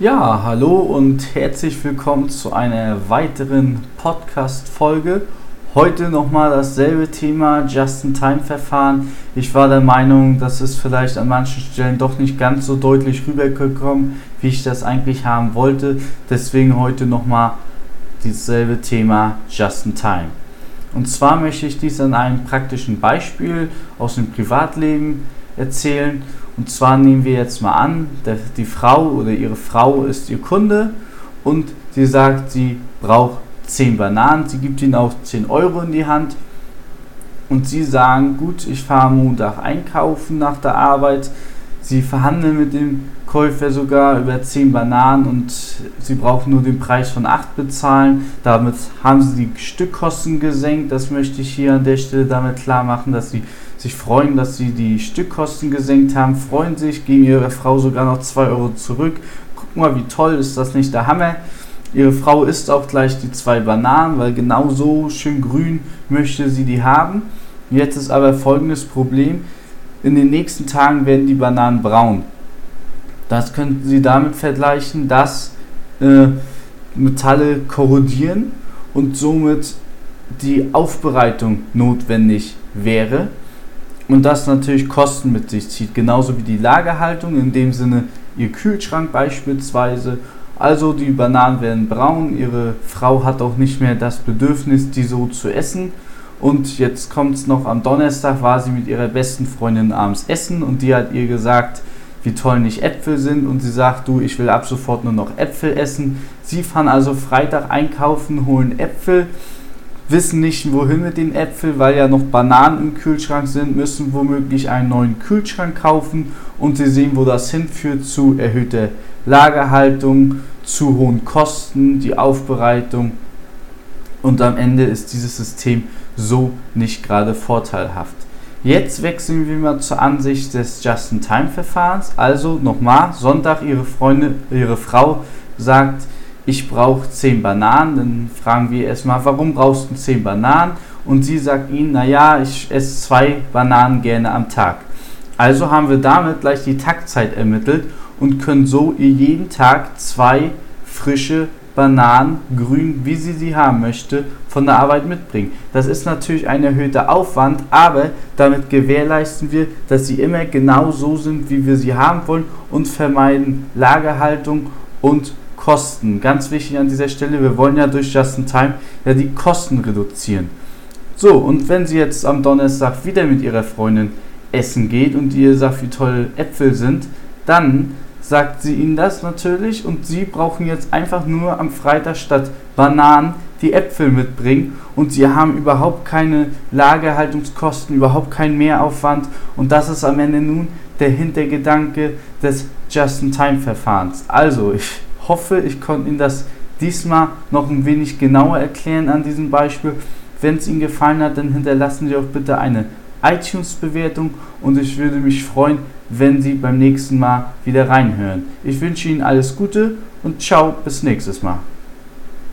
Ja, hallo und herzlich willkommen zu einer weiteren Podcast-Folge. Heute nochmal dasselbe Thema, Just-in-Time-Verfahren. Ich war der Meinung, dass es vielleicht an manchen Stellen doch nicht ganz so deutlich rübergekommen, wie ich das eigentlich haben wollte. Deswegen heute nochmal dasselbe Thema Just-in-Time. Und zwar möchte ich dies an einem praktischen Beispiel aus dem Privatleben erzählen. Und zwar nehmen wir jetzt mal an, die Frau oder ihre Frau ist ihr Kunde und sie sagt, sie braucht 10 Bananen. Sie gibt ihnen auch 10 Euro in die Hand. Und sie sagen, gut, ich fahre Montag einkaufen nach der Arbeit. Sie verhandeln mit dem Käufer sogar über 10 Bananen und sie brauchen nur den Preis von 8 bezahlen. Damit haben sie die Stückkosten gesenkt. Das möchte ich hier an der Stelle damit klar machen, dass sie sich freuen, dass sie die Stückkosten gesenkt haben, freuen sich, geben ihrer Frau sogar noch 2 Euro zurück. Guck mal, wie toll ist das nicht der Hammer? Ihre Frau isst auch gleich die zwei Bananen, weil genau so schön grün möchte sie die haben. Jetzt ist aber folgendes Problem. In den nächsten Tagen werden die Bananen braun. Das könnten Sie damit vergleichen, dass äh, Metalle korrodieren und somit die Aufbereitung notwendig wäre und das natürlich Kosten mit sich zieht, genauso wie die Lagerhaltung, in dem Sinne Ihr Kühlschrank beispielsweise. Also die Bananen werden braun, Ihre Frau hat auch nicht mehr das Bedürfnis, die so zu essen. Und jetzt kommt es noch am Donnerstag, war sie mit ihrer besten Freundin abends essen. Und die hat ihr gesagt, wie toll nicht Äpfel sind. Und sie sagt, du, ich will ab sofort nur noch Äpfel essen. Sie fahren also Freitag einkaufen, holen Äpfel wissen nicht, wohin mit den Äpfeln, weil ja noch Bananen im Kühlschrank sind, müssen womöglich einen neuen Kühlschrank kaufen. Und sie sehen, wo das hinführt zu erhöhter Lagerhaltung, zu hohen Kosten, die Aufbereitung und am Ende ist dieses System so nicht gerade vorteilhaft. Jetzt wechseln wir mal zur Ansicht des Just-in-Time-Verfahrens. Also nochmal, Sonntag ihre Freundin, ihre Frau sagt, ich brauche 10 Bananen. Dann fragen wir erstmal, warum brauchst du 10 Bananen? Und sie sagt ihnen, naja, ich esse zwei Bananen gerne am Tag. Also haben wir damit gleich die Taktzeit ermittelt und können so ihr jeden Tag zwei frische Bananen, grün, wie sie sie haben möchte, von der Arbeit mitbringen. Das ist natürlich ein erhöhter Aufwand, aber damit gewährleisten wir, dass sie immer genau so sind, wie wir sie haben wollen und vermeiden Lagerhaltung und Kosten. Ganz wichtig an dieser Stelle, wir wollen ja durch Just-in-Time ja die Kosten reduzieren. So, und wenn sie jetzt am Donnerstag wieder mit ihrer Freundin essen geht und ihr sagt, wie toll Äpfel sind, dann sagt sie ihnen das natürlich und sie brauchen jetzt einfach nur am Freitag statt Bananen die Äpfel mitbringen und sie haben überhaupt keine Lagerhaltungskosten, überhaupt keinen Mehraufwand und das ist am Ende nun der Hintergedanke des Just-in-Time-Verfahrens. Also, ich hoffe, ich konnte Ihnen das diesmal noch ein wenig genauer erklären an diesem Beispiel. Wenn es Ihnen gefallen hat, dann hinterlassen Sie auch bitte eine iTunes-Bewertung und ich würde mich freuen, wenn Sie beim nächsten Mal wieder reinhören. Ich wünsche Ihnen alles Gute und ciao, bis nächstes Mal.